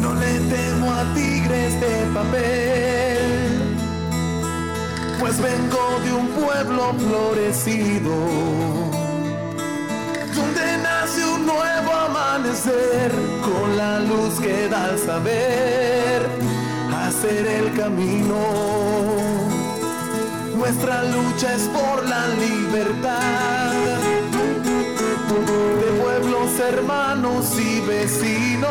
No le temo a tigres de papel, pues vengo de un pueblo florecido, donde nace un nuevo amanecer con la luz que da al saber hacer el camino. Nuestra lucha es por la libertad de pueblos hermanos y vecinos.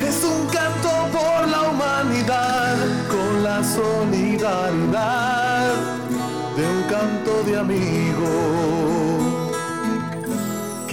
Es un canto por la humanidad con la solidaridad de un canto de amigo que nace de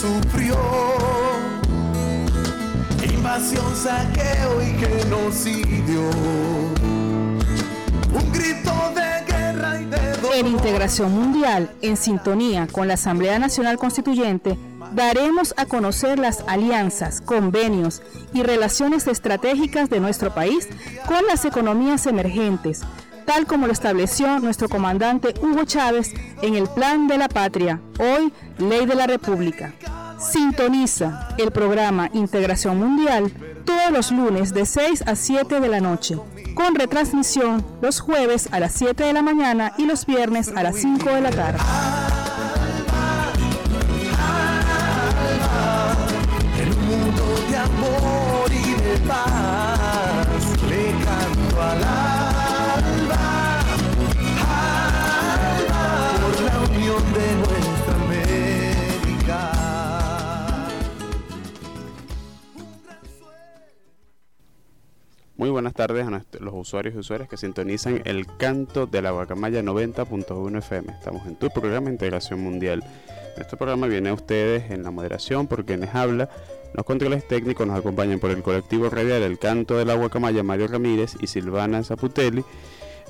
Sufrió invasión, saqueo y genocidio. En Integración Mundial, en sintonía con la Asamblea Nacional Constituyente, daremos a conocer las alianzas, convenios y relaciones estratégicas de nuestro país con las economías emergentes, tal como lo estableció nuestro comandante Hugo Chávez en el Plan de la Patria, hoy Ley de la República. Sintoniza el programa Integración Mundial todos los lunes de 6 a 7 de la noche, con retransmisión los jueves a las 7 de la mañana y los viernes a las 5 de la tarde. Muy buenas tardes a nuestro- los usuarios y usuarias que sintonizan el canto de la Guacamaya 90.1 FM. Estamos en tu programa Integración Mundial. Este programa viene a ustedes en la moderación por quienes habla. Los controles técnicos nos acompañan por el colectivo radial El Canto de la Guacamaya Mario Ramírez y Silvana Zaputelli.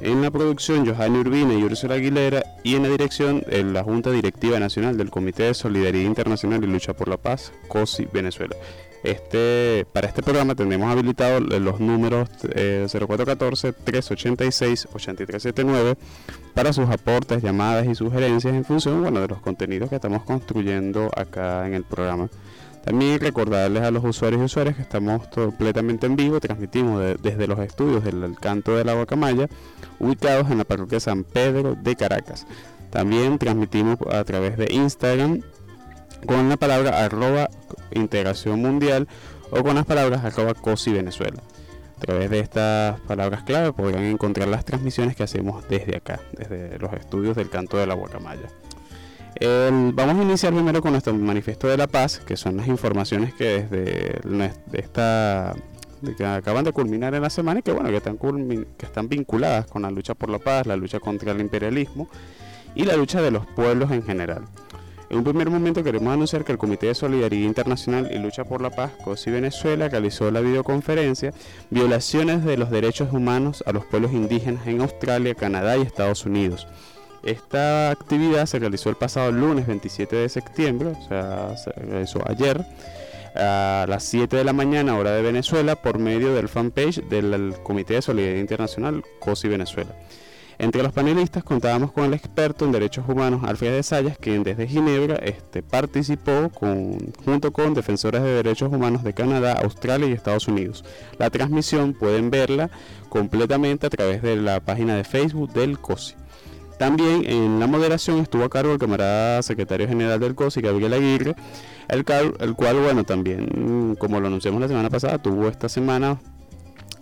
En la producción Johanny Urbina y Úrsula Aguilera y en la dirección eh, la Junta Directiva Nacional del Comité de Solidaridad Internacional y Lucha por la Paz, COSI Venezuela. Este, para este programa tenemos habilitados los números eh, 0414-386-8379 para sus aportes, llamadas y sugerencias en función de los contenidos que estamos construyendo acá en el programa. También recordarles a los usuarios y usuarias que estamos completamente en vivo, transmitimos de- desde los estudios del Canto de la Guacamaya, ubicados en la parroquia San Pedro de Caracas. También transmitimos a través de Instagram con la palabra arroba integración mundial o con las palabras arroba cosi Venezuela. A través de estas palabras clave podrán encontrar las transmisiones que hacemos desde acá, desde los estudios del canto de la guacamaya. Vamos a iniciar primero con nuestro manifiesto de la paz, que son las informaciones que desde esta que acaban de culminar en la semana y que bueno que están vinculadas con la lucha por la paz, la lucha contra el imperialismo y la lucha de los pueblos en general. En un primer momento queremos anunciar que el Comité de Solidaridad Internacional y Lucha por la Paz, COSI Venezuela, realizó la videoconferencia Violaciones de los Derechos Humanos a los Pueblos Indígenas en Australia, Canadá y Estados Unidos. Esta actividad se realizó el pasado lunes 27 de septiembre, o sea, se realizó ayer, a las 7 de la mañana, hora de Venezuela, por medio del fanpage del Comité de Solidaridad Internacional, COSI Venezuela. Entre los panelistas contábamos con el experto en derechos humanos Alfred de Sayas, quien desde Ginebra este, participó junto con defensores de derechos humanos de Canadá, Australia y Estados Unidos. La transmisión pueden verla completamente a través de la página de Facebook del COSI. También en la moderación estuvo a cargo el camarada secretario general del COSI, Gabriel Aguirre, el, el cual, bueno, también, mm, como lo anunciamos la semana pasada, tuvo esta semana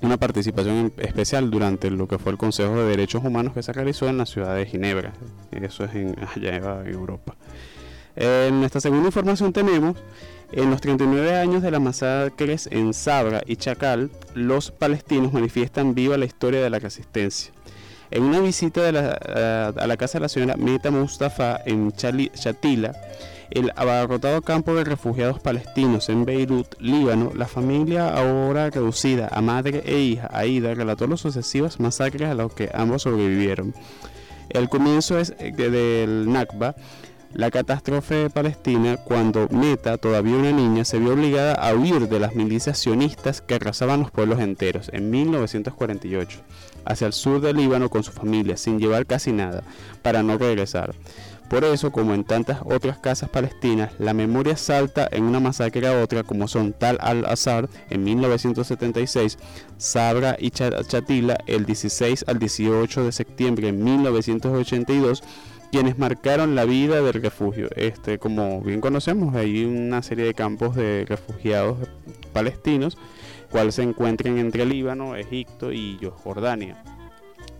una participación especial durante lo que fue el Consejo de Derechos Humanos que se realizó en la ciudad de Ginebra. Eso es en, allá en Europa. En esta segunda información tenemos En los 39 años de las masacres en Sabra y Chacal, los palestinos manifiestan viva la historia de la resistencia. En una visita a la casa de la señora Meta Mustafa en Chatila, el abarrotado campo de refugiados palestinos en Beirut, Líbano, la familia ahora reducida a madre e hija, Aida, relató los sucesivas masacres a los que ambos sobrevivieron. El comienzo es del Nakba, la catástrofe palestina, cuando Meta, todavía una niña, se vio obligada a huir de las milicias sionistas que arrasaban los pueblos enteros en 1948, hacia el sur del Líbano con su familia, sin llevar casi nada, para no regresar. Por eso, como en tantas otras casas palestinas, la memoria salta en una masacre a otra, como son Tal al-Azhar en 1976, Sabra y Chatila el 16 al 18 de septiembre en 1982, quienes marcaron la vida del refugio. Este, como bien conocemos, hay una serie de campos de refugiados palestinos, cuales se encuentran entre Líbano, Egipto y Jordania.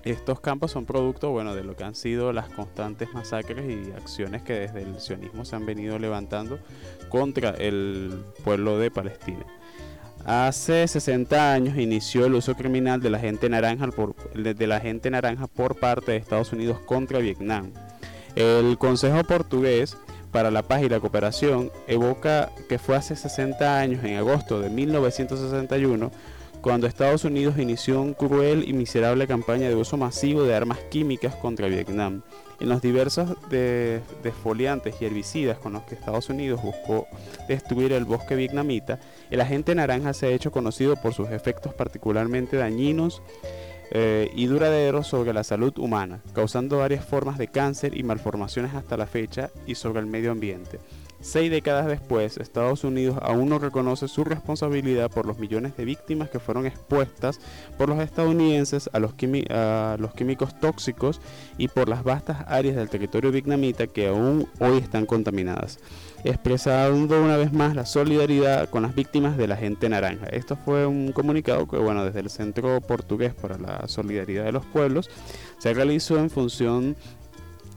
Estos campos son producto bueno, de lo que han sido las constantes masacres y acciones que desde el sionismo se han venido levantando contra el pueblo de Palestina. Hace 60 años inició el uso criminal de la gente naranja de la gente naranja por parte de Estados Unidos contra Vietnam. El Consejo Portugués para la Paz y la Cooperación evoca que fue hace 60 años, en agosto de 1961, cuando Estados Unidos inició un cruel y miserable campaña de uso masivo de armas químicas contra Vietnam. En los diversos desfoliantes y herbicidas con los que Estados Unidos buscó destruir el bosque vietnamita, el agente naranja se ha hecho conocido por sus efectos particularmente dañinos eh, y duraderos sobre la salud humana, causando varias formas de cáncer y malformaciones hasta la fecha y sobre el medio ambiente. Seis décadas después, Estados Unidos aún no reconoce su responsabilidad por los millones de víctimas que fueron expuestas por los estadounidenses a los, químicos tóxicos y por las vastas áreas del territorio vietnamita que aún hoy están contaminadas expresando una vez más la solidaridad con las víctimas de la gente naranja. Esto fue un comunicado que, bueno, desde el Centro Portugués para la Solidaridad de los Pueblos se realizó en función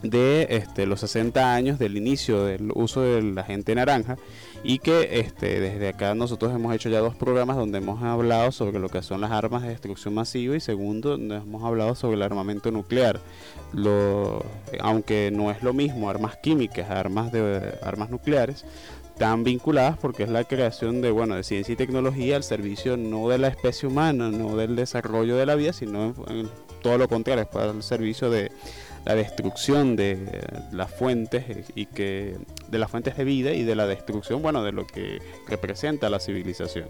de este, los 60 años del inicio del uso de la gente naranja y que este, desde acá nosotros hemos hecho ya dos programas donde hemos hablado sobre lo que son las armas de destrucción masiva y segundo hemos hablado sobre el armamento nuclear. Lo, aunque no es lo mismo armas químicas armas de armas nucleares están vinculadas porque es la creación de bueno de ciencia y tecnología al servicio no de la especie humana no del desarrollo de la vida sino en, todo lo contrario es para el servicio de la destrucción de las fuentes y que de las fuentes de vida y de la destrucción bueno de lo que representa la civilización.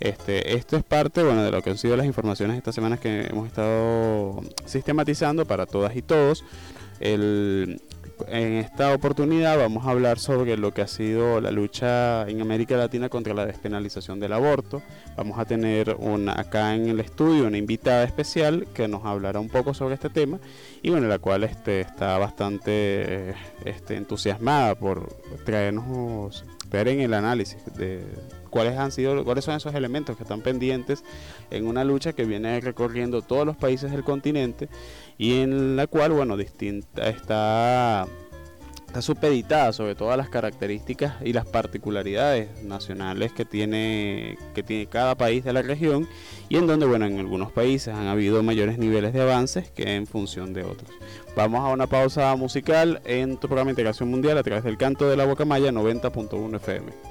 Este, esto es parte bueno de lo que han sido las informaciones estas semanas que hemos estado sistematizando para todas y todos. El, en esta oportunidad vamos a hablar sobre lo que ha sido la lucha en América Latina contra la despenalización del aborto. Vamos a tener una, acá en el estudio una invitada especial que nos hablará un poco sobre este tema y bueno, la cual este, está bastante este, entusiasmada por traernos, ver en el análisis de cuáles han sido, cuáles son esos elementos que están pendientes en una lucha que viene recorriendo todos los países del continente y en la cual, bueno, distinta está está supeditada sobre todas las características y las particularidades nacionales que tiene que tiene cada país de la región y en donde bueno en algunos países han habido mayores niveles de avances que en función de otros. Vamos a una pausa musical en tu programa Integración Mundial a través del canto de la Maya 90.1 FM.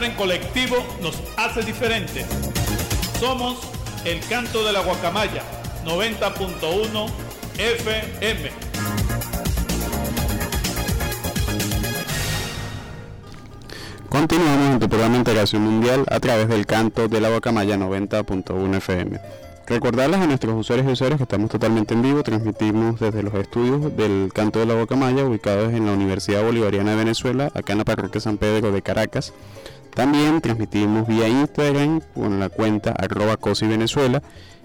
En colectivo nos hace diferentes. Somos el canto de la guacamaya 90.1 FM. Continuamos en tu programa Integración Mundial a través del canto de la guacamaya 90.1 FM. Recordarles a nuestros usuarios y usuarios que estamos totalmente en vivo, transmitimos desde los estudios del Canto de la Guacamaya, ubicados en la Universidad Bolivariana de Venezuela, acá en la parroquia San Pedro de Caracas. También transmitimos vía Instagram con la cuenta arroba cosi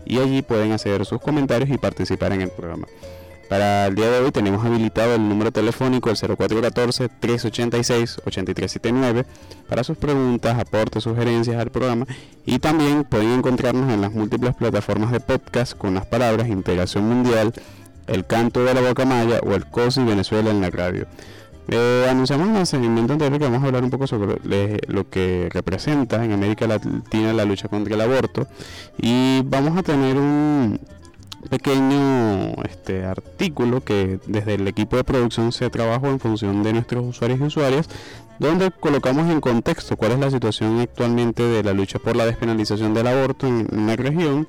y allí pueden hacer sus comentarios y participar en el programa. Para el día de hoy tenemos habilitado el número telefónico el 0414-386-8379 para sus preguntas, aportes, sugerencias al programa y también pueden encontrarnos en las múltiples plataformas de podcast con las palabras Integración Mundial, El Canto de la Bocamaya o el COSI Venezuela en la radio. Eh, anunciamos en el seguimiento anterior que vamos a hablar un poco sobre lo que representa en América Latina la lucha contra el aborto. Y vamos a tener un pequeño este, artículo que desde el equipo de producción se trabajó en función de nuestros usuarios y usuarias donde colocamos en contexto cuál es la situación actualmente de la lucha por la despenalización del aborto en la región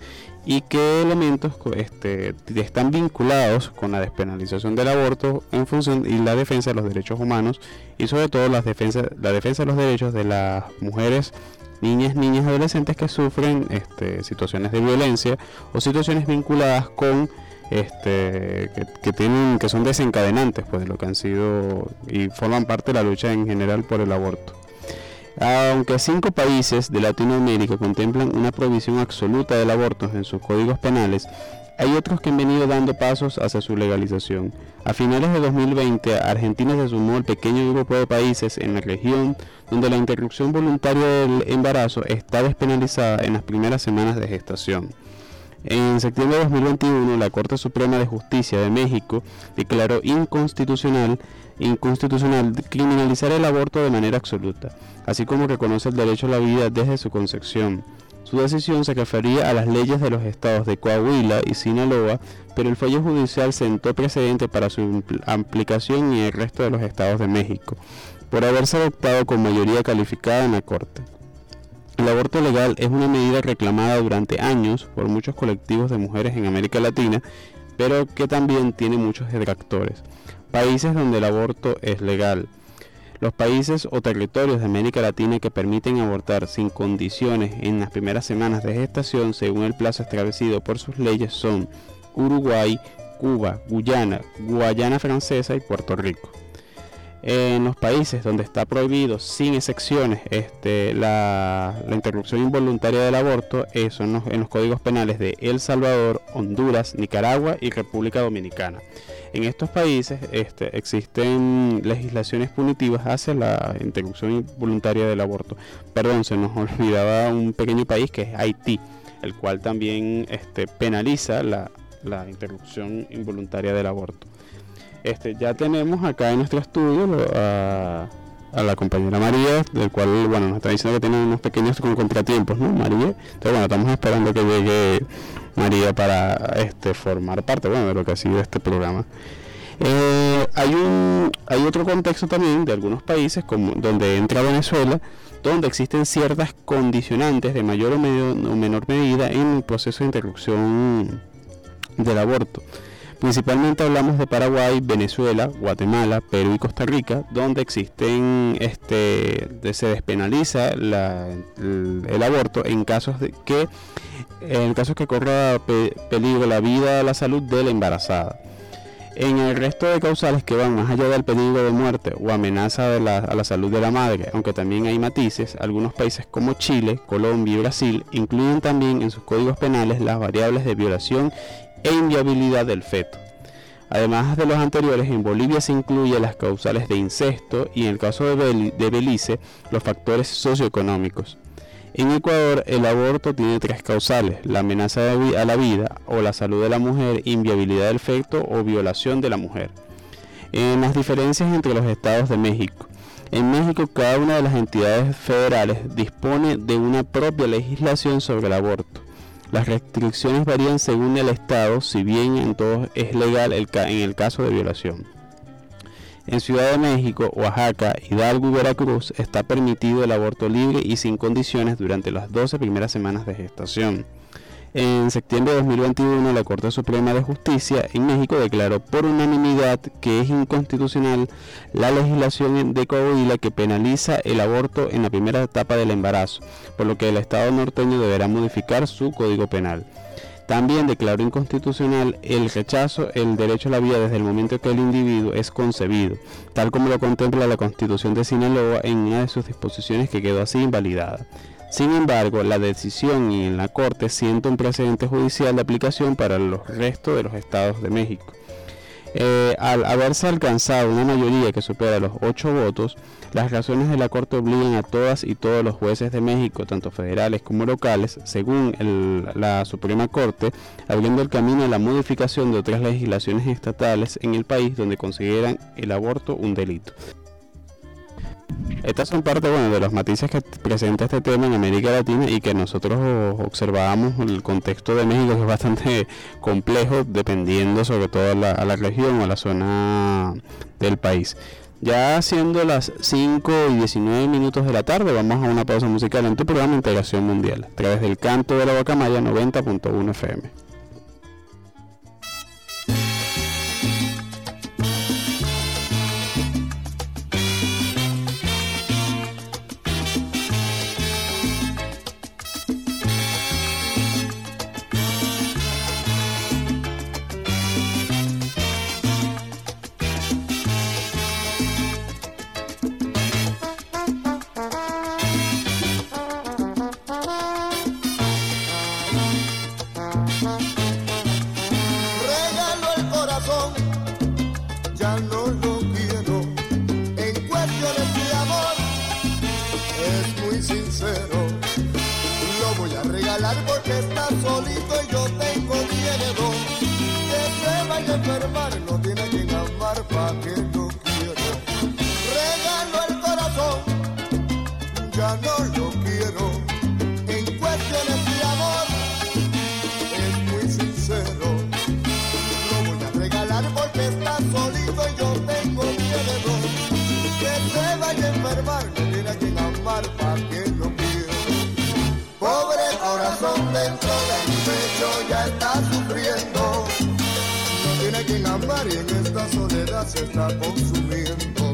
y qué elementos este, están vinculados con la despenalización del aborto en función y la defensa de los derechos humanos y sobre todo la defensa, la defensa de los derechos de las mujeres, niñas, niñas, adolescentes que sufren este, situaciones de violencia o situaciones vinculadas con este, que, tienen, que son desencadenantes pues, de lo que han sido y forman parte de la lucha en general por el aborto. Aunque cinco países de Latinoamérica contemplan una prohibición absoluta del aborto en sus códigos penales, hay otros que han venido dando pasos hacia su legalización. A finales de 2020, Argentina se sumó al pequeño grupo de países en la región donde la interrupción voluntaria del embarazo está despenalizada en las primeras semanas de gestación. En septiembre de 2021, la Corte Suprema de Justicia de México declaró inconstitucional inconstitucional criminalizar el aborto de manera absoluta, así como reconoce el derecho a la vida desde su concepción. Su decisión se refería a las leyes de los estados de Coahuila y Sinaloa, pero el fallo judicial sentó precedente para su aplicación en el resto de los estados de México, por haberse adoptado con mayoría calificada en la Corte. El aborto legal es una medida reclamada durante años por muchos colectivos de mujeres en América Latina, pero que también tiene muchos detractores. Países donde el aborto es legal. Los países o territorios de América Latina que permiten abortar sin condiciones en las primeras semanas de gestación según el plazo establecido por sus leyes son Uruguay, Cuba, Guyana, Guayana Francesa y Puerto Rico. En los países donde está prohibido sin excepciones este, la, interrupción involuntaria del aborto son en los códigos penales de El Salvador, Honduras, Nicaragua y República Dominicana. En estos países este, existen legislaciones punitivas hacia la interrupción involuntaria del aborto. Perdón, se nos olvidaba un pequeño país que es Haití, el cual también este, penaliza la, interrupción involuntaria del aborto. Este, ya tenemos acá en nuestro estudio a, la compañera María, del cual bueno nos está diciendo que tiene unos pequeños contratiempos, ¿no? María. Entonces bueno, estamos esperando que llegue María para este, formar parte bueno, de lo que ha sido este programa. Eh, hay, un, hay otro contexto también de algunos países como donde entra Venezuela, donde existen ciertas condicionantes de mayor o, menor medida en el proceso de interrupción del aborto. Principalmente hablamos de Paraguay, Venezuela, Guatemala, Perú y Costa Rica, donde existen, este, se despenaliza el, aborto en casos de que, en casos que corra peligro la vida o la salud de la embarazada. En el resto de causales que van más allá del peligro de muerte o amenaza a la salud de la madre, aunque también hay matices, algunos países como Chile, Colombia y Brasil incluyen también en sus códigos penales las variables de violación e inviabilidad del feto. Además de los anteriores, en Bolivia se incluyen las causales de incesto y en el caso de, Belice los factores socioeconómicos. En Ecuador el aborto tiene tres causales, la amenaza a la vida o la salud de la mujer, inviabilidad del feto o violación de la mujer. En las diferencias entre los estados de México. En México cada una de las entidades federales dispone de una propia legislación sobre el aborto. Las restricciones varían según el estado, si bien en todos es legal en el caso de violación. En Ciudad de México, Oaxaca, Hidalgo y Veracruz está permitido el aborto libre y sin condiciones durante las 12 primeras semanas de gestación. En septiembre de 2021, la Corte Suprema de Justicia en México declaró por unanimidad que es inconstitucional la legislación de Coahuila que penaliza el aborto en la primera etapa del embarazo, por lo que el Estado norteño deberá modificar su código penal. También declaró inconstitucional el rechazo el derecho a la vida desde el momento que el individuo es concebido, tal como lo contempla la Constitución de Sinaloa en una de sus disposiciones que quedó así invalidada. Sin embargo, la decisión en la Corte siente un precedente judicial de aplicación para los restos de los estados de México. Eh, al haberse alcanzado una mayoría que supera los ocho votos, las razones de la Corte obligan a todas y todos los jueces de México, tanto federales como locales, según la Suprema Corte, abriendo el camino a la modificación de otras legislaciones estatales en el país donde consideran el aborto un delito. Estas son parte bueno, de los matices que presenta este tema en América Latina y que nosotros observábamos el contexto de México que es bastante complejo dependiendo sobre todo a la, a la región o a la zona del país. Ya siendo las 5 y 19 minutos de la tarde, vamos a una pausa musical en tu programa Integración Mundial, a través del canto de la Guacamaya 90.1 FM. tiene que armar, no tiene quien amar. Se está consumiendo.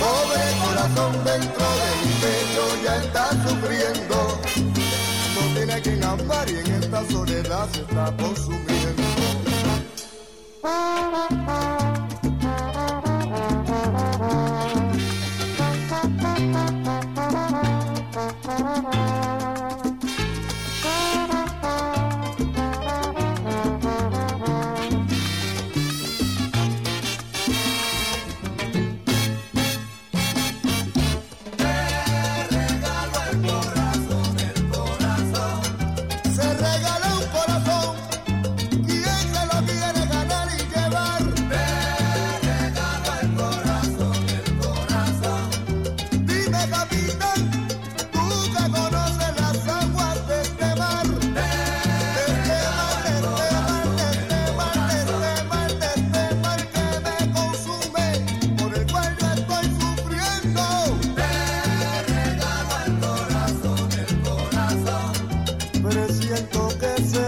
Pobre corazón dentro del pecho ya está sufriendo. No tiene quien amar y en esta soledad se está consumiendo. present.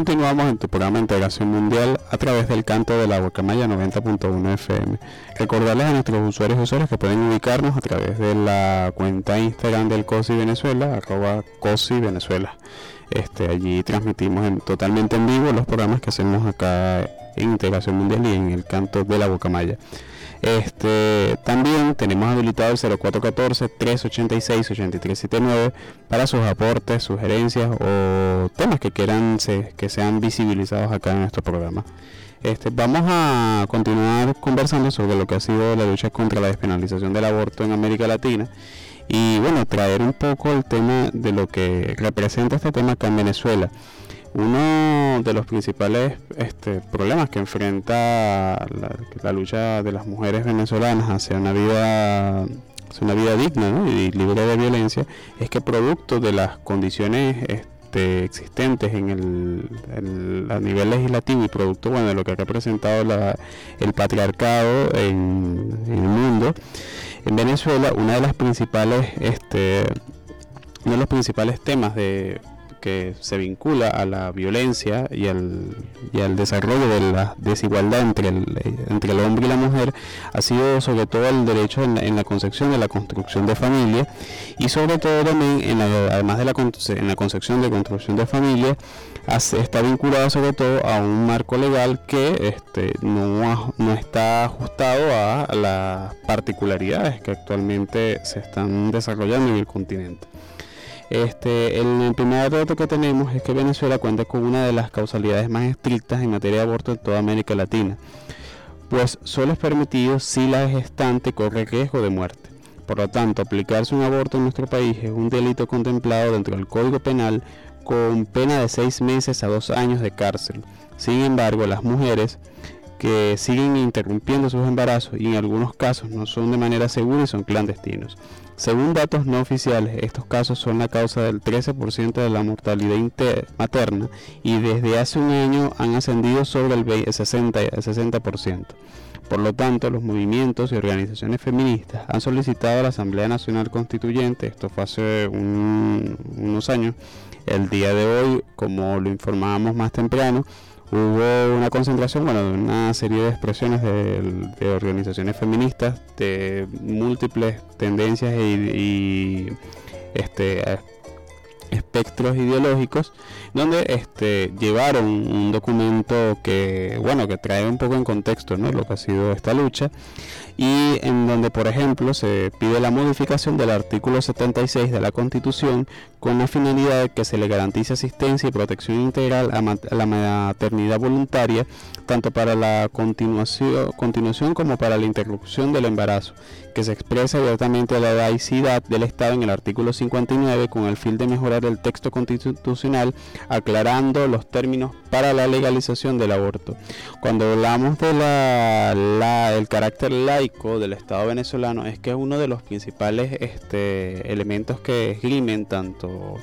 Continuamos en tu programa Integración Mundial a través del canto de la Guacamaya 90.1 FM. Recordarles a nuestros usuarios y usuarios que pueden ubicarnos a través de la cuenta Instagram del COSI Venezuela, arroba COSI Venezuela. Este, allí transmitimos totalmente en vivo los programas que hacemos acá en Integración Mundial y en el canto de la Bocamaya. Este, también tenemos habilitado el 0414-386-8379 para sus aportes, sugerencias o temas que quieran que sean visibilizados acá en nuestro programa. Este, vamos a continuar conversando sobre lo que ha sido la lucha contra la despenalización del aborto en América Latina y bueno, traer un poco el tema de lo que representa este tema acá en Venezuela. Uno de los principales este, problemas que enfrenta la, lucha de las mujeres venezolanas hacia una vida, una vida digna y libre de violencia es que producto de las condiciones este, existentes en el, a nivel legislativo y producto de lo que ha representado el patriarcado en, en el mundo, en Venezuela, una de las principales, este, uno de los principales temas de que se vincula a la violencia y al, y al desarrollo de la desigualdad entre el, entre el hombre y la mujer ha sido sobre todo el derecho en la, concepción de la construcción de familia y sobre todo también en además de la, en la concepción de construcción de familia está vinculado sobre todo a un marco legal que este, no, no está ajustado a las particularidades que actualmente se están desarrollando en el continente. Este, el, primer dato que tenemos es que Venezuela cuenta con una de las causalidades más estrictas en materia de aborto en toda América Latina, pues solo es permitido si la gestante corre riesgo de muerte Por lo tanto, aplicarse un aborto en nuestro país es un delito contemplado dentro del Código Penal con pena de seis meses a dos años de cárcel. Sin embargo, las mujeres que siguen interrumpiendo sus embarazos y en algunos casos no son de manera segura y son clandestinos. Según datos no oficiales, estos casos son la causa del 13% de la mortalidad materna y desde hace un año han ascendido sobre el 60%. Por lo tanto, los movimientos y organizaciones feministas han solicitado a la Asamblea Nacional Constituyente, esto fue hace unos años, el día de hoy, como lo informábamos más temprano, hubo una concentración, bueno, una serie de expresiones de, organizaciones feministas de múltiples tendencias y, este, espectros ideológicos donde este llevaron un documento que bueno que trae un poco en contexto ¿no? lo que ha sido esta lucha y en donde por ejemplo se pide la modificación del artículo 76 de la Constitución con la finalidad de que se le garantice asistencia y protección integral a, la maternidad voluntaria, tanto para la continuación, continuación como para la interrupción del embarazo, que se expresa abiertamente la laicidad del Estado en el artículo 59 con el fin de mejorar el texto constitucional, aclarando los términos para la legalización del aborto. Cuando hablamos de la, el carácter laico del Estado venezolano, es que es uno de los principales este, elementos que esgrimen tanto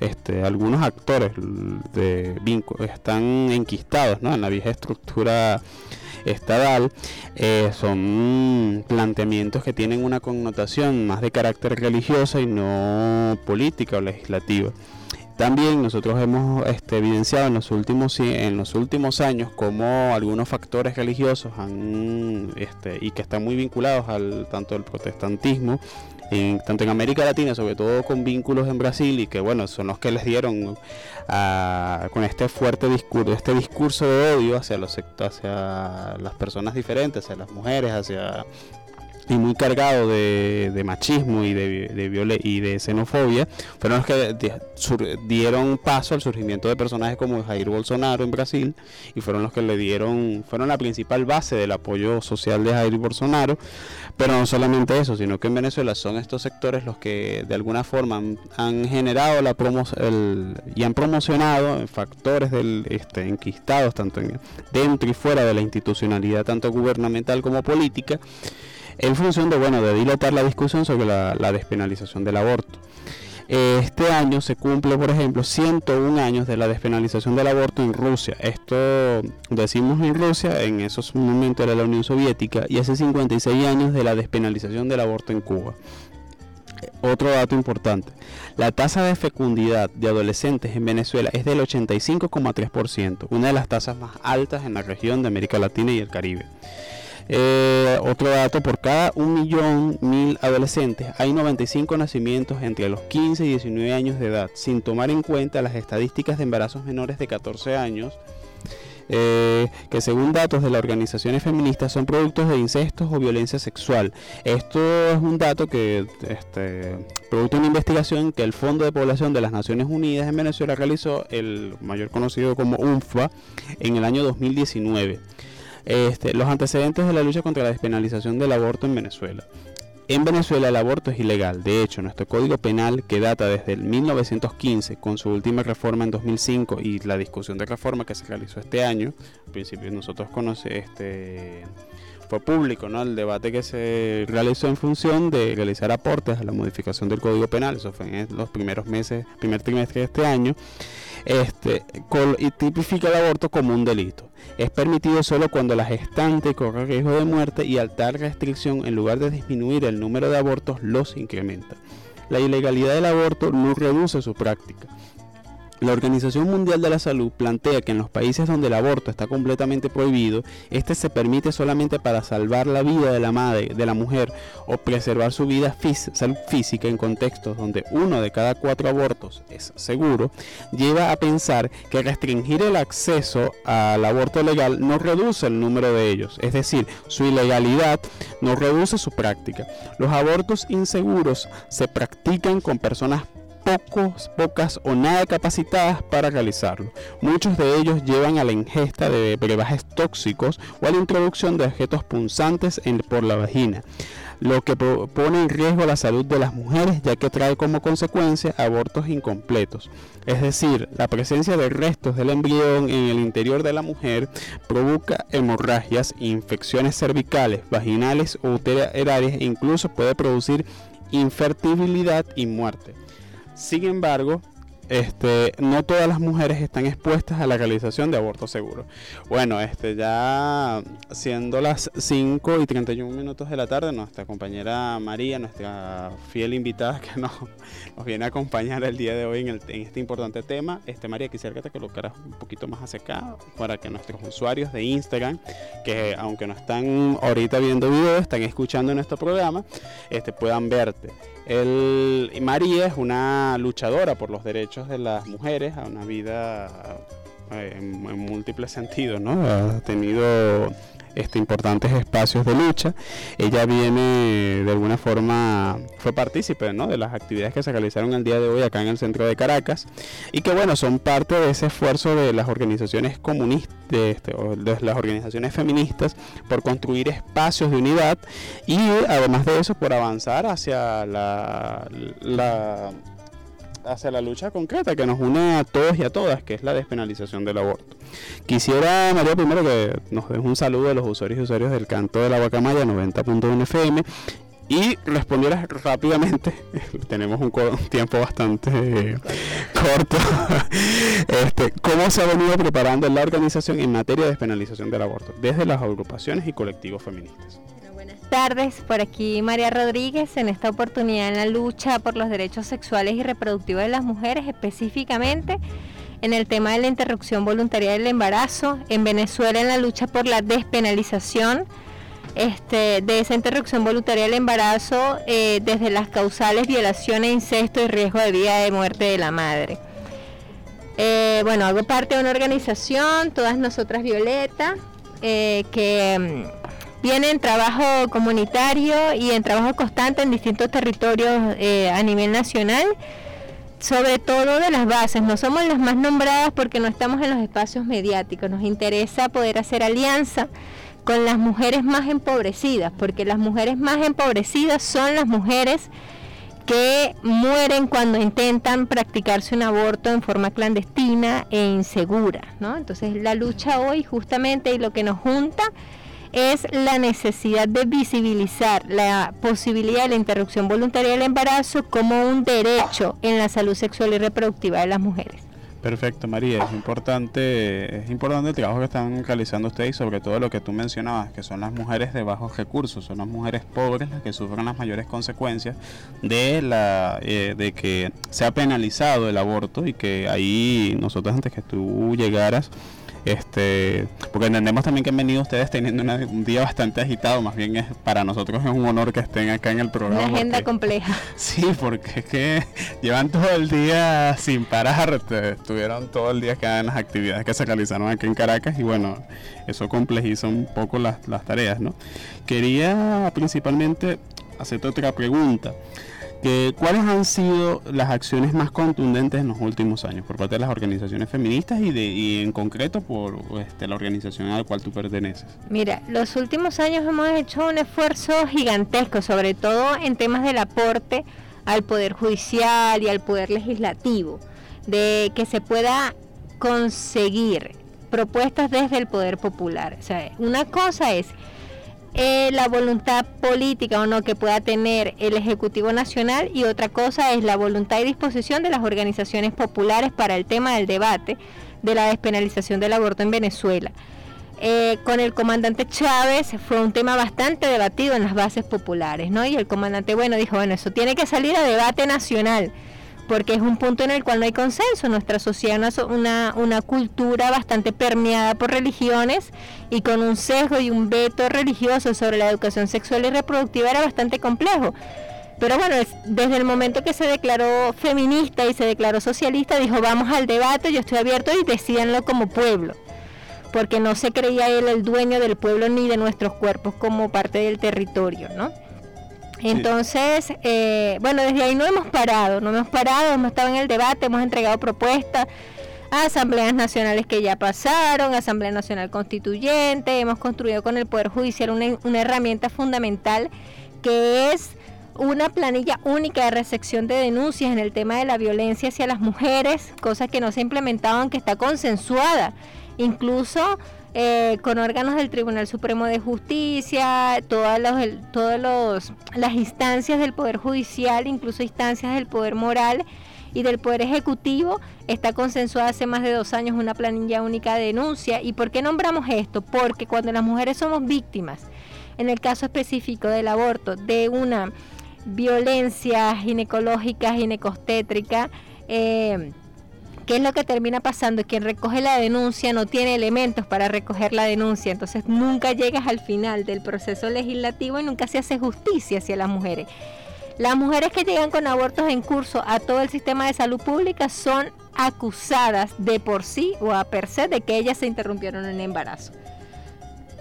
este, algunos actores de están enquistados en la vieja estructura estadal eh, son planteamientos que tienen una connotación más de carácter religiosa y no política o legislativa. También nosotros hemos este, evidenciado en los últimos en los últimos años cómo algunos factores religiosos han este, y que están muy vinculados al tanto el protestantismo tanto en América Latina, sobre todo con vínculos en Brasil y que bueno, son los que les dieron con este fuerte discurso, este discurso de odio hacia los hacia las personas diferentes, hacia las mujeres, hacia y muy cargado de, machismo y de, de y de xenofobia, fueron los que dieron paso al surgimiento de personajes como Jair Bolsonaro en Brasil y fueron los que le dieron, fueron la principal base del apoyo social de Jair Bolsonaro, pero no solamente eso, sino que en Venezuela son estos sectores los que de alguna forma han, generado la y han promocionado factores del este, enquistados tanto dentro y fuera de la institucionalidad tanto gubernamental como política en función de, bueno, de dilatar la discusión sobre la, despenalización del aborto. Este año se cumple, por ejemplo, 101 años de la despenalización del aborto en Rusia. Esto decimos en Rusia, en esos momentos era la Unión Soviética, y hace 56 años de la despenalización del aborto en Cuba. Otro dato importante, la tasa de fecundidad de adolescentes en Venezuela es del 85,3%, una de las tasas más altas en la región de América Latina y el Caribe. Eh, otro dato, por cada un millón mil adolescentes hay 95 nacimientos entre los 15 y 19 años de edad, sin tomar en cuenta las estadísticas de embarazos menores de 14 años. Eh, que según datos de las organizaciones feministas son productos de incestos o violencia sexual. Esto es un dato que, este, producto de una investigación que el Fondo de Población de las Naciones Unidas en Venezuela realizó, el mayor conocido como UNFA, en el año 2019. Este, los antecedentes de la lucha contra la despenalización del aborto en Venezuela. En Venezuela el aborto es ilegal. De hecho, nuestro Código Penal, que data desde el 1915, con su última reforma en 2005 y la discusión de reforma que se realizó este año, al principio nosotros conocemos este fue público, ¿no? El debate que se realizó en función de realizar aportes a la modificación del Código Penal, eso fue en los primeros meses, primer trimestre de este año, este, y tipifica el aborto como un delito. Es permitido solo cuando la gestante corre riesgo de muerte y al tal restricción, en lugar de disminuir el número de abortos, los incrementa. La ilegalidad del aborto no reduce su práctica, la Organización Mundial de la Salud plantea que en los países donde el aborto está completamente prohibido, este se permite solamente para salvar la vida de la madre, de la mujer o preservar su vida salud física en contextos donde uno de cada cuatro abortos es seguro, lleva a pensar que restringir el acceso al aborto legal no reduce el número de ellos, es decir, su ilegalidad no reduce su práctica. Los abortos inseguros se practican con personas pocos, pocas o nada capacitadas para realizarlo. Muchos de ellos llevan a la ingesta de brebajes tóxicos o a la introducción de objetos punzantes por la vagina. lo que pone en riesgo la salud de las mujeres ya que trae como consecuencia abortos incompletos. Es decir, la presencia de restos del embrión en el interior de la mujer provoca hemorragias, infecciones cervicales, vaginales o uterarias e incluso puede producir infertilidad y muerte. Sin embargo, este, no todas las mujeres están expuestas a la realización de aborto seguro. Bueno, este, ya siendo las 5 y 31 minutos de la tarde, nuestra compañera María, nuestra fiel invitada que nos, viene a acompañar el día de hoy en, este importante tema. Este, María, quisiera que te colocaras un poquito más hacia acá para que nuestros usuarios de Instagram, que aunque no están ahorita viendo video, están escuchando nuestro programa, este, puedan verte. El, María es una luchadora por los derechos de las mujeres a una vida eh, en, en múltiples sentidos, ¿no? Ha tenido este, importantes espacios de lucha. Ella viene de alguna forma, fue partícipe ¿no? de las actividades que se realizaron el día de hoy acá en el centro de Caracas y que bueno, son parte de ese esfuerzo de las organizaciones comunistas, de, este, las organizaciones feministas por construir espacios de unidad y además de eso por avanzar hacia la hacia la lucha concreta que nos une a todos y a todas, que es la despenalización del aborto. Quisiera, María, primero que nos des un saludo a los usuarios y usuarios del canto de la Guacamaya 90.1 FM y respondieras rápidamente, tenemos un tiempo bastante corto, este, cómo se ha venido preparando la organización en materia de despenalización del aborto, desde las agrupaciones y colectivos feministas tardes, por aquí María Rodríguez, en esta oportunidad en la lucha por los derechos sexuales y reproductivos de las mujeres, específicamente en el tema de la interrupción voluntaria del embarazo, en Venezuela en la lucha por la despenalización este, de esa interrupción voluntaria del embarazo eh, desde las causales violaciones, incesto y riesgo de vida de muerte de la madre. Eh, bueno, hago parte de una organización, todas nosotras Violeta, eh, que mm, viene en trabajo comunitario y en trabajo constante en distintos territorios eh, a nivel nacional, sobre todo de las bases. No somos las más nombradas porque no estamos en los espacios mediáticos. Nos interesa poder hacer alianza con las mujeres más empobrecidas, porque las mujeres más empobrecidas son las mujeres que mueren cuando intentan practicarse un aborto en forma clandestina e insegura, ¿no? Entonces la lucha hoy justamente y lo que nos junta es la necesidad de visibilizar la posibilidad de la interrupción voluntaria del embarazo como un derecho en la salud sexual y reproductiva de las mujeres. Perfecto, María. Es importante, es importante el trabajo que están realizando ustedes y sobre todo lo que tú mencionabas, que son las mujeres de bajos recursos, son las mujeres pobres las que sufren las mayores consecuencias de la, eh, de que se ha penalizado el aborto y que ahí nosotros antes que tú llegaras este, porque entendemos también que han venido ustedes teniendo un día bastante agitado, más bien es para nosotros es un honor que estén acá en el programa. Una agenda compleja. Sí, porque es que llevan todo el día sin parar, estuvieron todo el día acá en las actividades que se realizaron aquí en Caracas y bueno, eso complejiza un poco las, las tareas, ¿no? Quería principalmente hacerte otra pregunta. ¿Cuáles han sido las acciones más contundentes en los últimos años por parte de las organizaciones feministas y, en concreto por este, la organización a la cual tú perteneces? Mira, los últimos años hemos hecho un esfuerzo gigantesco, sobre todo en temas del aporte al Poder Judicial y al Poder Legislativo, de que se pueda conseguir propuestas desde el Poder Popular. O sea, una cosa es eh, la voluntad política o no que pueda tener el Ejecutivo Nacional y otra cosa es la voluntad y disposición de las organizaciones populares para el tema del debate de la despenalización del aborto en Venezuela. Eh, con el comandante Chávez fue un tema bastante debatido en las bases populares, ¿no? Y el comandante, bueno, dijo, bueno, eso tiene que salir a debate nacional porque es un punto en el cual no hay consenso. Nuestra sociedad es una, una, cultura bastante permeada por religiones y con un sesgo y un veto religioso sobre la educación sexual y reproductiva era bastante complejo. Pero bueno, desde el momento que se declaró feminista y se declaró socialista, dijo vamos al debate, yo estoy abierto y decídanlo como pueblo, porque no se creía él el dueño del pueblo ni de nuestros cuerpos como parte del territorio, ¿no? Entonces, eh, bueno, desde ahí no hemos parado, no hemos parado, hemos estado en el debate, hemos entregado propuestas a asambleas nacionales que ya pasaron, Asamblea Nacional Constituyente, hemos construido con el Poder Judicial una, herramienta fundamental que es una planilla única de recepción de denuncias en el tema de la violencia hacia las mujeres, cosa que no se ha implementado aunque está consensuada. Incluso eh, con órganos del Tribunal Supremo de Justicia, todas, los, todas las instancias del Poder Judicial, incluso instancias del Poder Moral y del Poder Ejecutivo, está consensuada hace más de dos años una planilla única de denuncia. ¿Y por qué nombramos esto? Porque cuando las mujeres somos víctimas, en el caso específico del aborto, de una violencia ginecológica, ginecostétrica, eh, ¿Qué es lo que termina pasando? Quien recoge la denuncia no tiene elementos para recoger la denuncia, entonces nunca llegas al final del proceso legislativo y nunca se hace justicia hacia las mujeres. Las mujeres que llegan con abortos en curso a todo el sistema de salud pública son acusadas de por sí o a per se de que ellas se interrumpieron en el embarazo.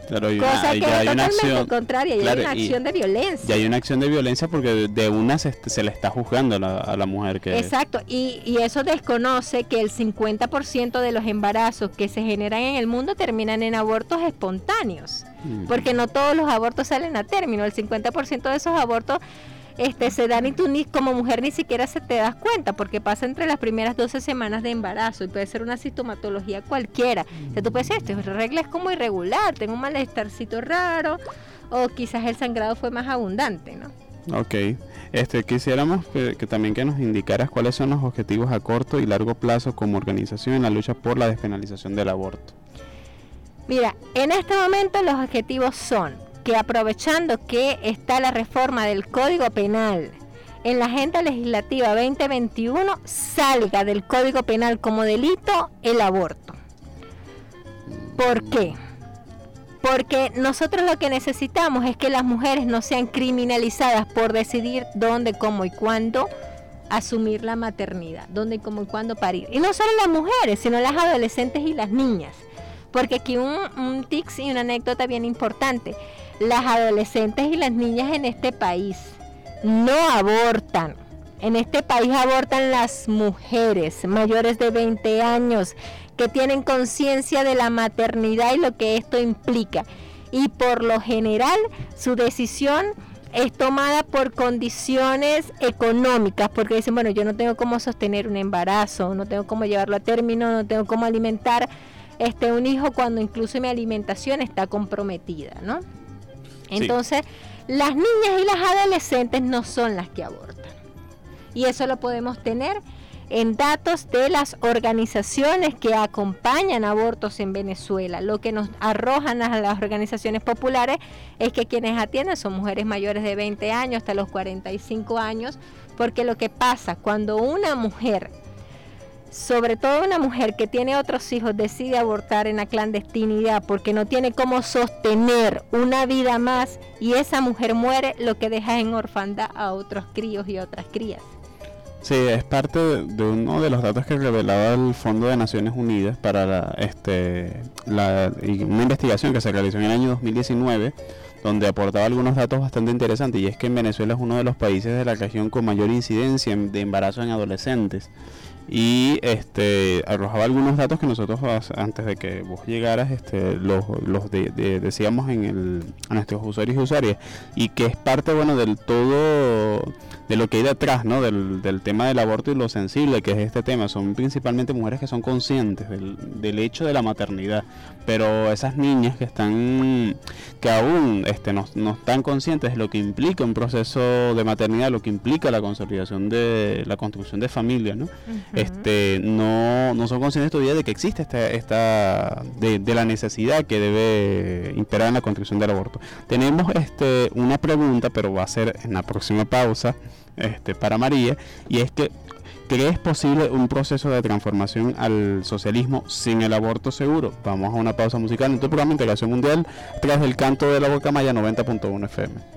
Claro, hay Cosa que hay- es hay una totalmente acción, contraria, y claro, hay una y- acción de violencia. y hay una acción de violencia porque de, de una se, se le está juzgando a la, a la mujer que Exacto, y, y eso desconoce que el 50% de los embarazos que se generan en el mundo terminan en abortos espontáneos, Mm. porque no todos los abortos salen a término, el 50% de esos abortos este, se dan y tú ni, como mujer ni siquiera se te das cuenta, porque pasa entre las primeras 12 semanas de embarazo y puede ser una sintomatología cualquiera. O sea, tú puedes decir, esto regla es como irregular, tengo un malestarcito raro, o quizás el sangrado fue más abundante, ¿no? Ok, este, quisiéramos que, que también que nos indicaras cuáles son los objetivos a corto y largo plazo como organización en la lucha por la despenalización del aborto. Mira, en este momento los objetivos son que aprovechando que está la reforma del Código Penal en la agenda legislativa 2021 salga del Código Penal como delito el aborto. ¿Por qué? Porque nosotros lo que necesitamos es que las mujeres no sean criminalizadas por decidir dónde, cómo y cuándo asumir la maternidad, dónde, cómo y cuándo parir. Y no solo las mujeres, sino las adolescentes y las niñas. Porque aquí un, un tics y una anécdota bien importante. Las adolescentes y las niñas en este país no abortan. En este país abortan las mujeres mayores de 20 años que tienen conciencia de la maternidad y lo que esto implica. Y por lo general su decisión es tomada por condiciones económicas, porque dicen, bueno, yo no tengo cómo sostener un embarazo, no tengo cómo llevarlo a término, no tengo cómo alimentar este un hijo cuando incluso mi alimentación está comprometida, ¿no? Entonces, las niñas y las adolescentes no son las que abortan. Y eso lo podemos tener en datos de las organizaciones que acompañan abortos en Venezuela. Lo que nos arrojan a las organizaciones populares es que quienes atienden son mujeres mayores de 20 años hasta los 45 años, porque lo que pasa cuando una mujer sobre todo una mujer que tiene otros hijos decide abortar en la clandestinidad porque no tiene cómo sostener una vida más y esa mujer muere, lo que deja en orfandad a otros críos y otras crías. Sí, es parte de, uno de los datos que revelaba el Fondo de Naciones Unidas para la, este, la, una investigación que se realizó en el año 2019 donde aportaba algunos datos bastante interesantes y es que en Venezuela es uno de los países de la región con mayor incidencia en- de embarazo en adolescentes y este arrojaba algunos datos que nosotros as- antes de que vos llegaras este los, los de- de- decíamos en el a nuestros usuarios y usuarias y que es parte bueno del todo de lo que hay detrás ¿no? del, del tema del aborto y lo sensible que es este tema son principalmente mujeres que son conscientes del, del hecho de la maternidad pero esas niñas que están que aún este no, no están conscientes de lo que implica un proceso de maternidad lo que implica la consolidación de la construcción de familia ¿no? Este no, no son conscientes todavía de que existe esta, esta de, la necesidad que debe imperar en la construcción del aborto. Tenemos este una pregunta, pero va a ser en la próxima pausa, este para María, y es que ¿crees posible un proceso de transformación al socialismo sin el aborto seguro? Vamos a una pausa musical en tu programa Integración Mundial tras el canto de la boca maya 90.1 FM.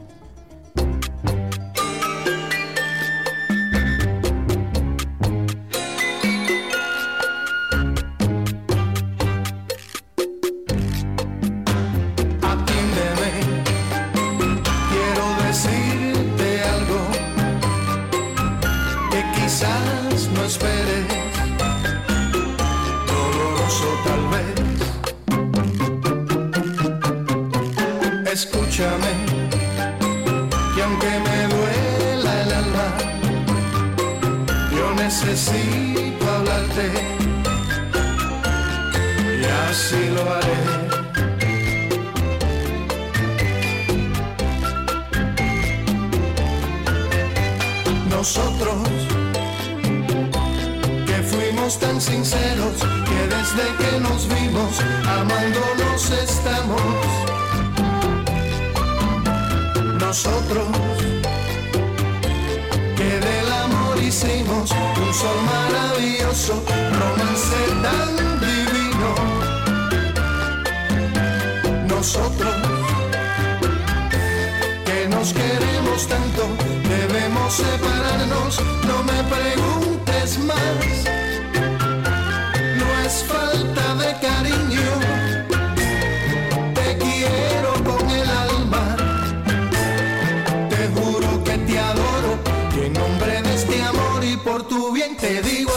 No es falta de cariño, te quiero con el alma. Te juro que te adoro. Y en nombre de este amor y por tu bien te digo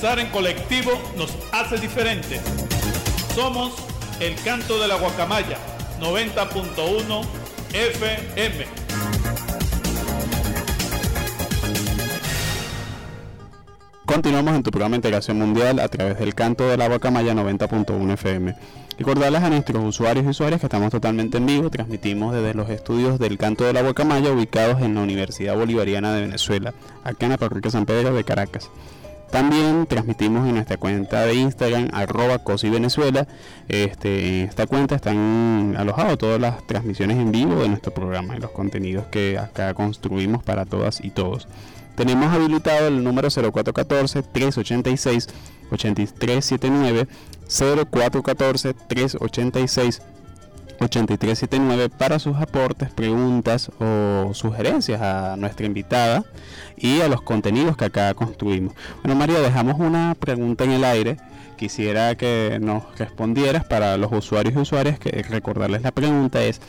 Pensar en colectivo nos hace diferentes. Somos el canto de la guacamaya 90.1 FM. Continuamos en tu programa de Integración Mundial a través del canto de la Guacamaya 90.1 FM. Recordarles a nuestros usuarios y usuarias que estamos totalmente en vivo, transmitimos desde los estudios del canto de la Guacamaya ubicados en la Universidad Bolivariana de Venezuela, acá en la parroquia San Pedro de Caracas. También transmitimos en nuestra cuenta de Instagram, arroba Cosi Venezuela. Este, en esta cuenta están alojadas todas las transmisiones en vivo de nuestro programa y los contenidos que acá construimos para todas y todos. Tenemos habilitado el número 0414-386-8379, 0414-386. 8379 para sus aportes, preguntas o sugerencias a nuestra invitada y a los contenidos que acá construimos. Bueno, María, dejamos una pregunta en el aire. Quisiera que nos respondieras para los usuarios y usuarias, que recordarles la pregunta es,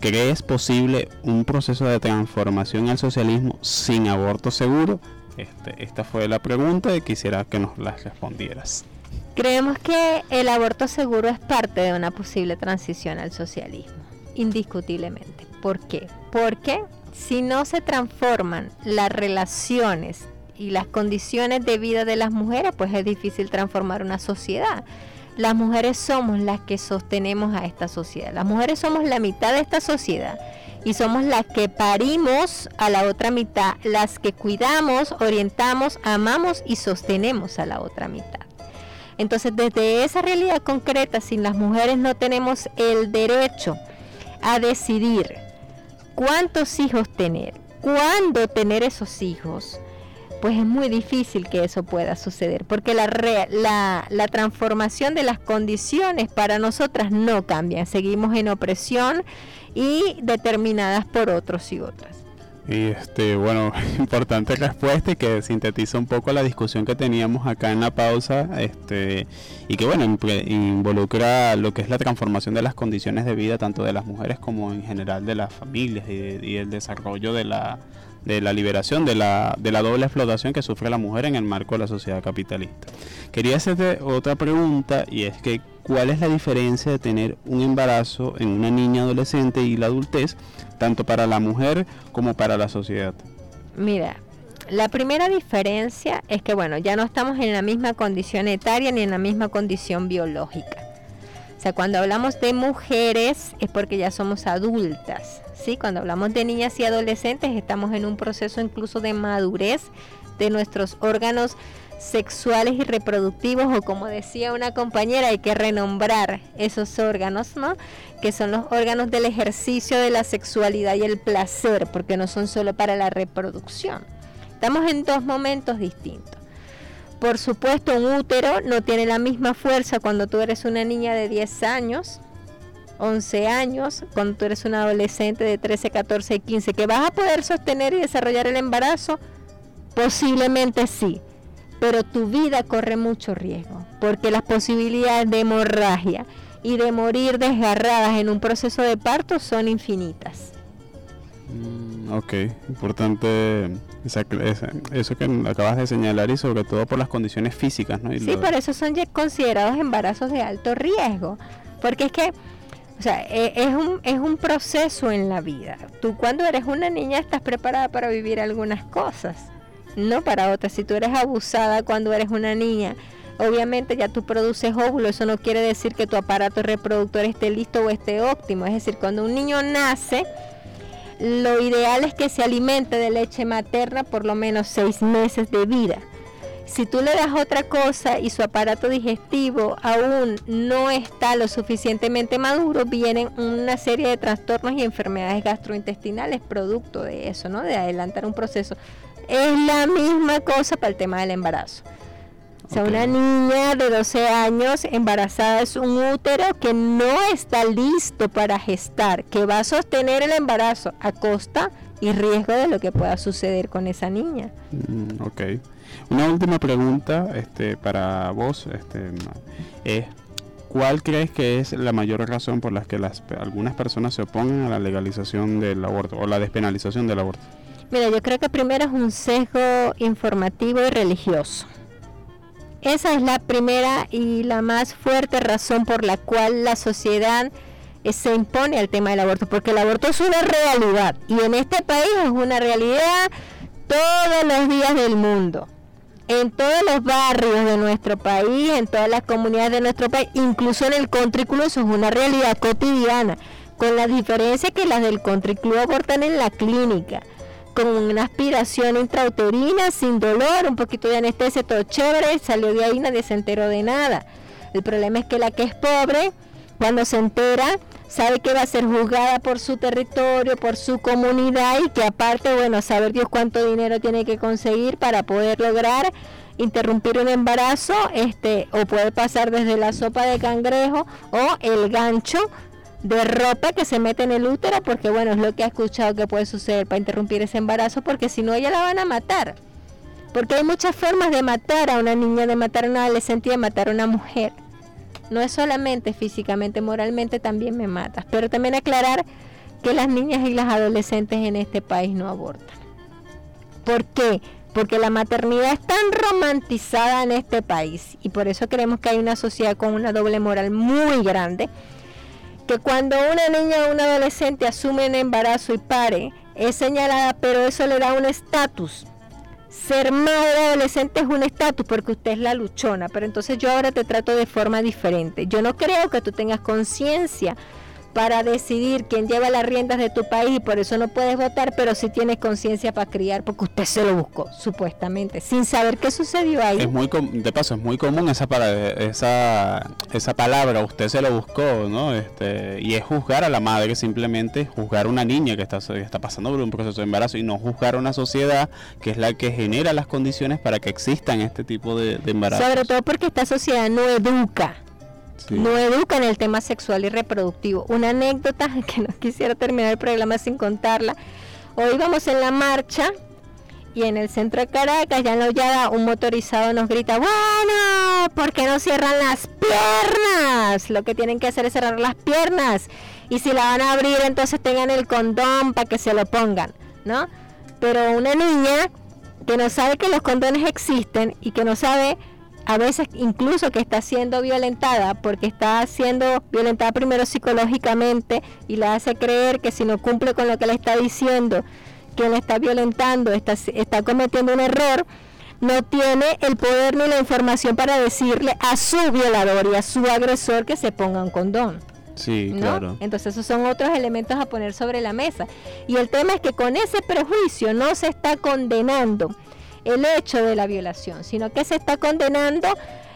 ¿crees posible un proceso de transformación al socialismo sin aborto seguro? Este, esta fue la pregunta y quisiera que nos la respondieras. Creemos que el aborto seguro es parte de una posible transición al socialismo, indiscutiblemente. ¿Por qué? Porque si no se transforman las relaciones y las condiciones de vida de las mujeres, pues es difícil transformar una sociedad. Las mujeres somos las que sostenemos a esta sociedad. Las mujeres somos la mitad de esta sociedad y somos las que parimos a la otra mitad, las que cuidamos, orientamos, amamos y sostenemos a la otra mitad. Entonces, desde esa realidad concreta, sin las mujeres no tenemos el derecho a decidir cuántos hijos tener, cuándo tener esos hijos, pues es muy difícil que eso pueda suceder, porque la, la, la, transformación de las condiciones para nosotras no cambian, seguimos en opresión y determinadas por otros y otras. Y este, bueno, importante respuesta y que sintetiza un poco la discusión que teníamos acá en la pausa, este, y que bueno, involucra lo que es la transformación de las condiciones de vida tanto de las mujeres como en general de las familias y, el desarrollo de la, de la liberación de la, de la doble explotación que sufre la mujer en el marco de la sociedad capitalista. Quería hacerte otra pregunta y es que ¿cuál es la diferencia de tener un embarazo en una niña adolescente y la adultez tanto para la mujer como para la sociedad? Mira, la primera diferencia es que, bueno, ya no estamos en la misma condición etaria ni en la misma condición biológica. O sea, cuando hablamos de mujeres es porque ya somos adultas, ¿sí? Cuando hablamos de niñas y adolescentes estamos en un proceso incluso de madurez de nuestros órganos sexuales y reproductivos o como decía una compañera hay que renombrar esos órganos, ¿no? Que son los órganos del ejercicio de la sexualidad y el placer, porque no son solo para la reproducción. Estamos en dos momentos distintos. Por supuesto, un útero no tiene la misma fuerza cuando tú eres una niña de 10 años, 11 años, cuando tú eres una adolescente de 13, 14 y 15, que vas a poder sostener y desarrollar el embarazo, posiblemente sí pero tu vida corre mucho riesgo, porque las posibilidades de hemorragia y de morir desgarradas en un proceso de parto son infinitas. Mm, ok, importante eso que acabas de señalar y sobre todo por las condiciones físicas, ¿no? sí, por eso son considerados embarazos de alto riesgo, porque es que o sea, e, es un, es un proceso en la vida. Tú cuando eres una niña estás preparada para vivir algunas cosas no para otras. Si tú eres abusada cuando eres una niña, obviamente ya tú produces óvulo, eso no quiere decir que tu aparato reproductor esté listo o esté óptimo. Es decir, cuando un niño nace, lo ideal es que se alimente de leche materna por lo menos seis meses de vida. Si tú le das otra cosa y su aparato digestivo aún no está lo suficientemente maduro, vienen una serie de trastornos y enfermedades gastrointestinales producto de eso, ¿no? De adelantar un proceso. Es la misma cosa para el tema del embarazo. O sea, una niña de 12 años embarazada es un útero que no está listo para gestar, que va a sostener el embarazo a costa y riesgo de lo que pueda suceder con esa niña. Mm, ok. Una última pregunta este, para vos este, es, ¿cuál crees que es la mayor razón por la que las, algunas personas se oponen a la legalización del aborto o la despenalización del aborto? Mira, yo creo que primero es un sesgo informativo y religioso. Esa es la primera y la más fuerte razón por la cual la sociedad eh, se impone al tema del aborto, porque el aborto es una realidad y en este país es una realidad todos los días del mundo, en todos los barrios de nuestro país, en todas las comunidades de nuestro país, incluso en el country club eso es una realidad cotidiana, con la diferencia que las del country club en la clínica con una aspiración intrauterina, sin dolor, un poquito de anestesia, todo chévere, salió de ahí, nadie se enteró de nada. El problema es que la que es pobre, cuando se entera, sabe que va a ser juzgada por su territorio, por su comunidad y que aparte, bueno, saber Dios cuánto dinero tiene que conseguir para poder lograr interrumpir un embarazo, este, o puede pasar desde la sopa de cangrejo o el gancho de ropa que se mete en el útero porque bueno, es lo que ha escuchado que puede suceder para interrumpir ese embarazo porque si no ella la van a matar. Porque hay muchas formas de matar a una niña, de matar a una adolescente y de matar a una mujer. No es solamente físicamente, moralmente también me matas. Pero también aclarar que las niñas y las adolescentes en este país no abortan. ¿Por qué? Porque la maternidad es tan romantizada en este país y por eso creemos que hay una sociedad con una doble moral muy grande que cuando una niña o un adolescente asume un embarazo y pare, es señalada, pero eso le da un estatus. Ser madre adolescente es un estatus porque usted es la luchona, pero entonces yo ahora te trato de forma diferente. Yo no creo que tú tengas conciencia para decidir quién lleva las riendas de tu país y por eso no puedes votar, pero sí tienes conciencia para criar porque usted se lo buscó, supuestamente, sin saber qué sucedió ahí. Es muy de paso, es muy común esa, para, esa, esa palabra, usted se lo buscó, ¿no? Este, y es juzgar a la madre, simplemente juzgar a una niña que está, está pasando por un proceso de embarazo y no juzgar a una sociedad que es la que genera las condiciones para que existan este tipo de, de embarazos. Sobre todo porque esta sociedad no educa no educa en el tema sexual y reproductivo. Una anécdota que no quisiera terminar el programa sin contarla. Hoy vamos en la marcha y en el centro de Caracas, ya en la hollada, un motorizado nos grita, bueno, ¿por qué no cierran las piernas? Lo que tienen que hacer es cerrar las piernas. Y si la van a abrir, entonces tengan el condón para que se lo pongan, ¿no? Pero una niña que no sabe que los condones existen y que no sabe a veces incluso que está siendo violentada porque está siendo violentada primero psicológicamente y le hace creer que si no cumple con lo que le está diciendo, que le está violentando, está, está cometiendo un error, no tiene el poder ni la información para decirle a su violador y a su agresor que se ponga un condón. Sí, claro. Entonces esos son otros elementos a poner sobre la mesa. Y el tema es que con ese prejuicio no se está condenando el hecho de la violación, sino que se está condenando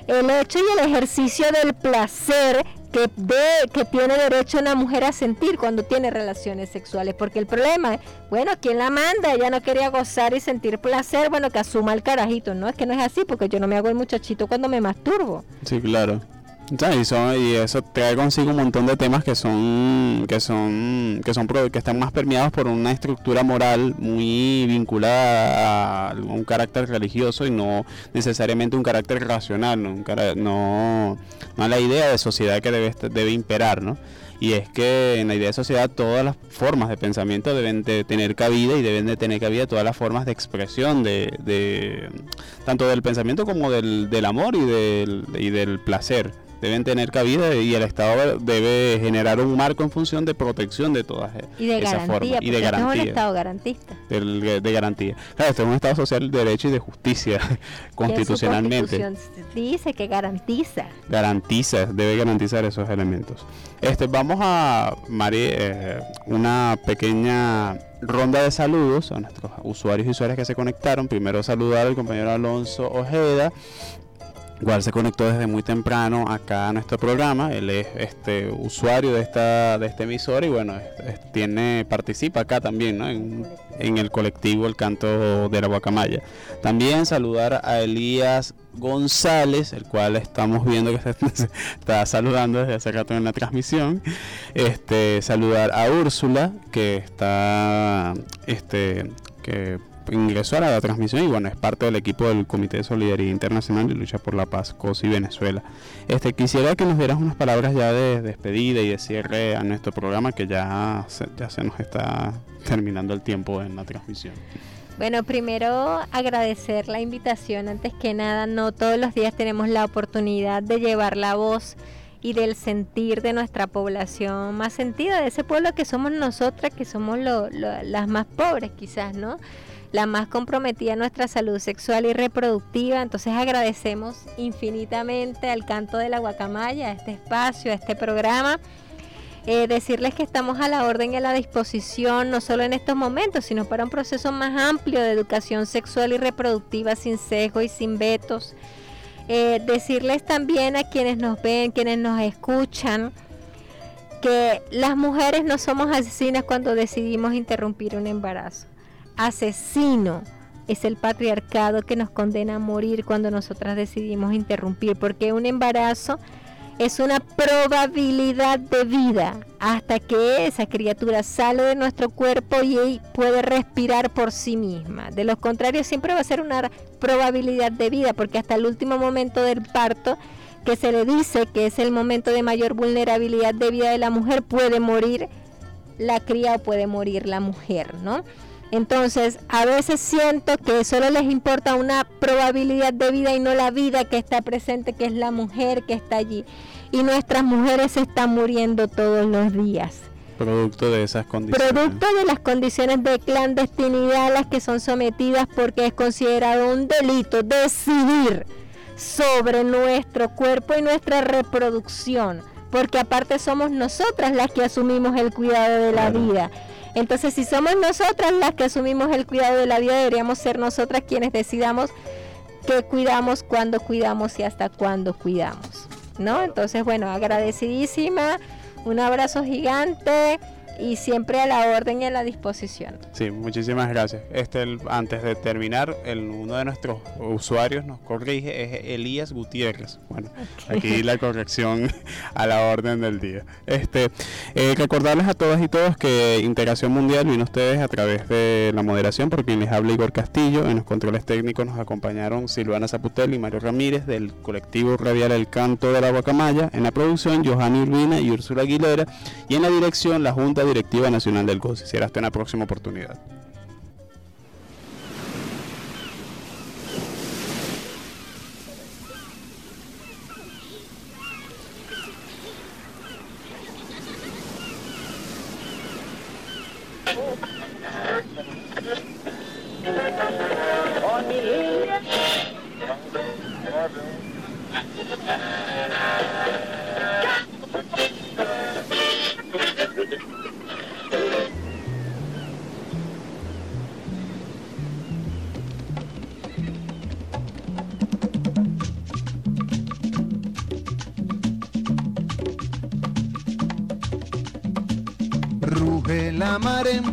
el hecho y el ejercicio del placer que, de, que tiene derecho una mujer a sentir cuando tiene relaciones sexuales. Porque el problema es, bueno, ¿quién la manda? Ella no quería gozar y sentir placer, bueno, que asuma el carajito. No, es que no es así, porque yo no me hago el muchachito cuando me masturbo. Sí, claro. Y, eso trae consigo un montón de temas que son que son que son que están más permeados por una estructura moral muy vinculada a un carácter religioso y no necesariamente un carácter racional, no, no, no a la idea de sociedad que debe debe imperar, ¿no? Y es que en la idea de sociedad todas las formas de pensamiento deben de tener cabida y deben de tener cabida todas las formas de expresión de, de tanto del pensamiento como del, del amor y del, y del placer deben tener cabida y el Estado debe generar un marco en función de protección de todas y de esas formas. Y de garantía. Este es un Estado garantista. De, garantía. Claro, este es un Estado social de derecho y de justicia constitucionalmente. dice que garantiza. Garantiza, debe garantizar esos elementos. Este, vamos a, Mari, eh, una pequeña ronda de saludos a nuestros usuarios y usuarias que se conectaron. Primero saludar al compañero Alonso Ojeda, Igual se conectó desde muy temprano acá a nuestro programa. Él es este usuario de esta de este emisor y bueno, tiene participa acá también, ¿no? En, el colectivo El Canto de la Guacamaya. También saludar a Elías González, el cual estamos viendo que se está saludando desde hace rato en la transmisión. Este saludar a Úrsula que está este que ingresó a la transmisión y bueno, es parte del equipo del Comité de Solidaridad Internacional y Lucha por la Paz, COSI Venezuela. Este, quisiera que nos dieras unas palabras ya de despedida y de cierre a nuestro programa que ya se, ya se nos está terminando el tiempo en la transmisión. Bueno, primero agradecer la invitación. Antes que nada, no todos los días tenemos la oportunidad de llevar la voz y del sentir de nuestra población más sentida, de ese pueblo que somos nosotras, que somos las más pobres quizás, ¿no? La más comprometida nuestra salud sexual y reproductiva. Entonces agradecemos infinitamente al canto de la guacamaya, a este espacio, a este programa. Eh, decirles que estamos a la orden y a la disposición, no solo en estos momentos, sino para un proceso más amplio de educación sexual y reproductiva sin sesgo y sin vetos. Eh, decirles también a quienes nos ven, quienes nos escuchan, que las mujeres no somos asesinas cuando decidimos interrumpir un embarazo asesino es el patriarcado que nos condena a morir cuando nosotras decidimos interrumpir, porque un embarazo es una probabilidad de vida hasta que esa criatura sale de nuestro cuerpo y puede respirar por sí misma. De lo contrario, siempre va a ser una probabilidad de vida, porque hasta el último momento del parto, que se le dice que es el momento de mayor vulnerabilidad de vida de la mujer, puede morir la cría o puede morir la mujer, ¿no? Entonces, a veces siento que solo les importa una probabilidad de vida y no la vida que está presente, que es la mujer que está allí. Y nuestras mujeres están muriendo todos los días. Producto de esas condiciones. Producto de las condiciones de clandestinidad a las que son sometidas porque es considerado un delito decidir sobre nuestro cuerpo y nuestra reproducción porque aparte somos nosotras las que asumimos el cuidado de la vida. Entonces, si somos nosotras las que asumimos el cuidado de la vida, deberíamos ser nosotras quienes decidamos qué cuidamos, cuándo cuidamos y hasta cuándo cuidamos. ¿No? Entonces, bueno, agradecidísima, un abrazo gigante y siempre a la orden y a la disposición. Sí, muchísimas gracias. Este, antes de terminar, el, uno de nuestros usuarios nos corrige, es Elías Gutiérrez. Bueno, aquí la corrección a la orden del día. Este, eh, recordarles a todas y todos que Integración Mundial vino a ustedes a través de la moderación, por quien les habla Igor Castillo. En los controles técnicos nos acompañaron Silvana Zaputel y Mario Ramírez del colectivo radial El Canto de la Guacamaya. En la producción, Johanny Urbina y Úrsula Aguilera. Y en la dirección, la Junta Directiva Nacional del GOCI. Será hasta una próxima oportunidad.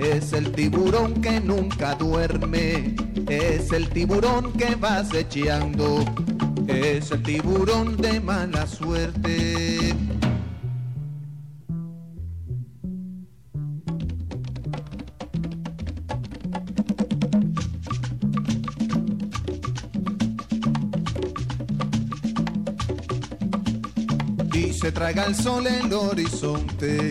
es el tiburón que nunca duerme, es el tiburón que va acechando, es el tiburón de mala suerte. y se traga el sol el horizonte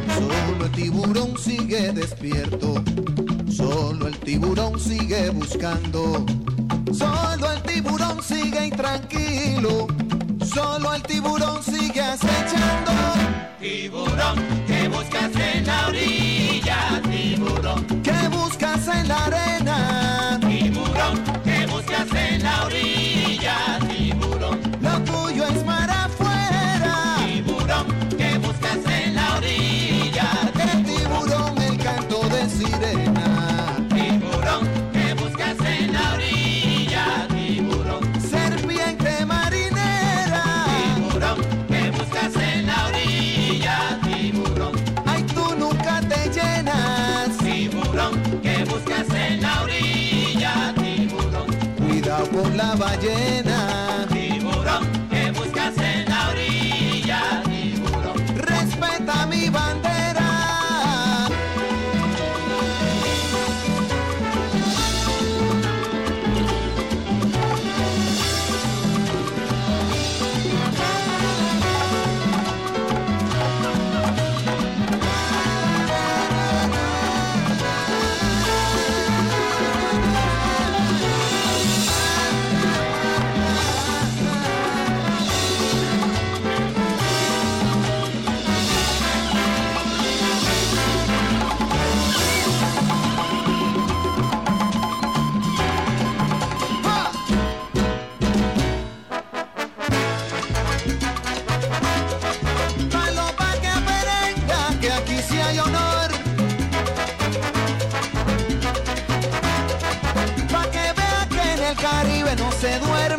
El tiburón sigue despierto, solo el tiburón sigue buscando, solo el tiburón sigue intranquilo, solo el tiburón sigue acechando. Tiburón, ¿qué buscas en la orilla? Tiburón, ¿qué buscas en la arena? Tiburón, ¿qué buscas en la orilla? Con la ballena. Se duerme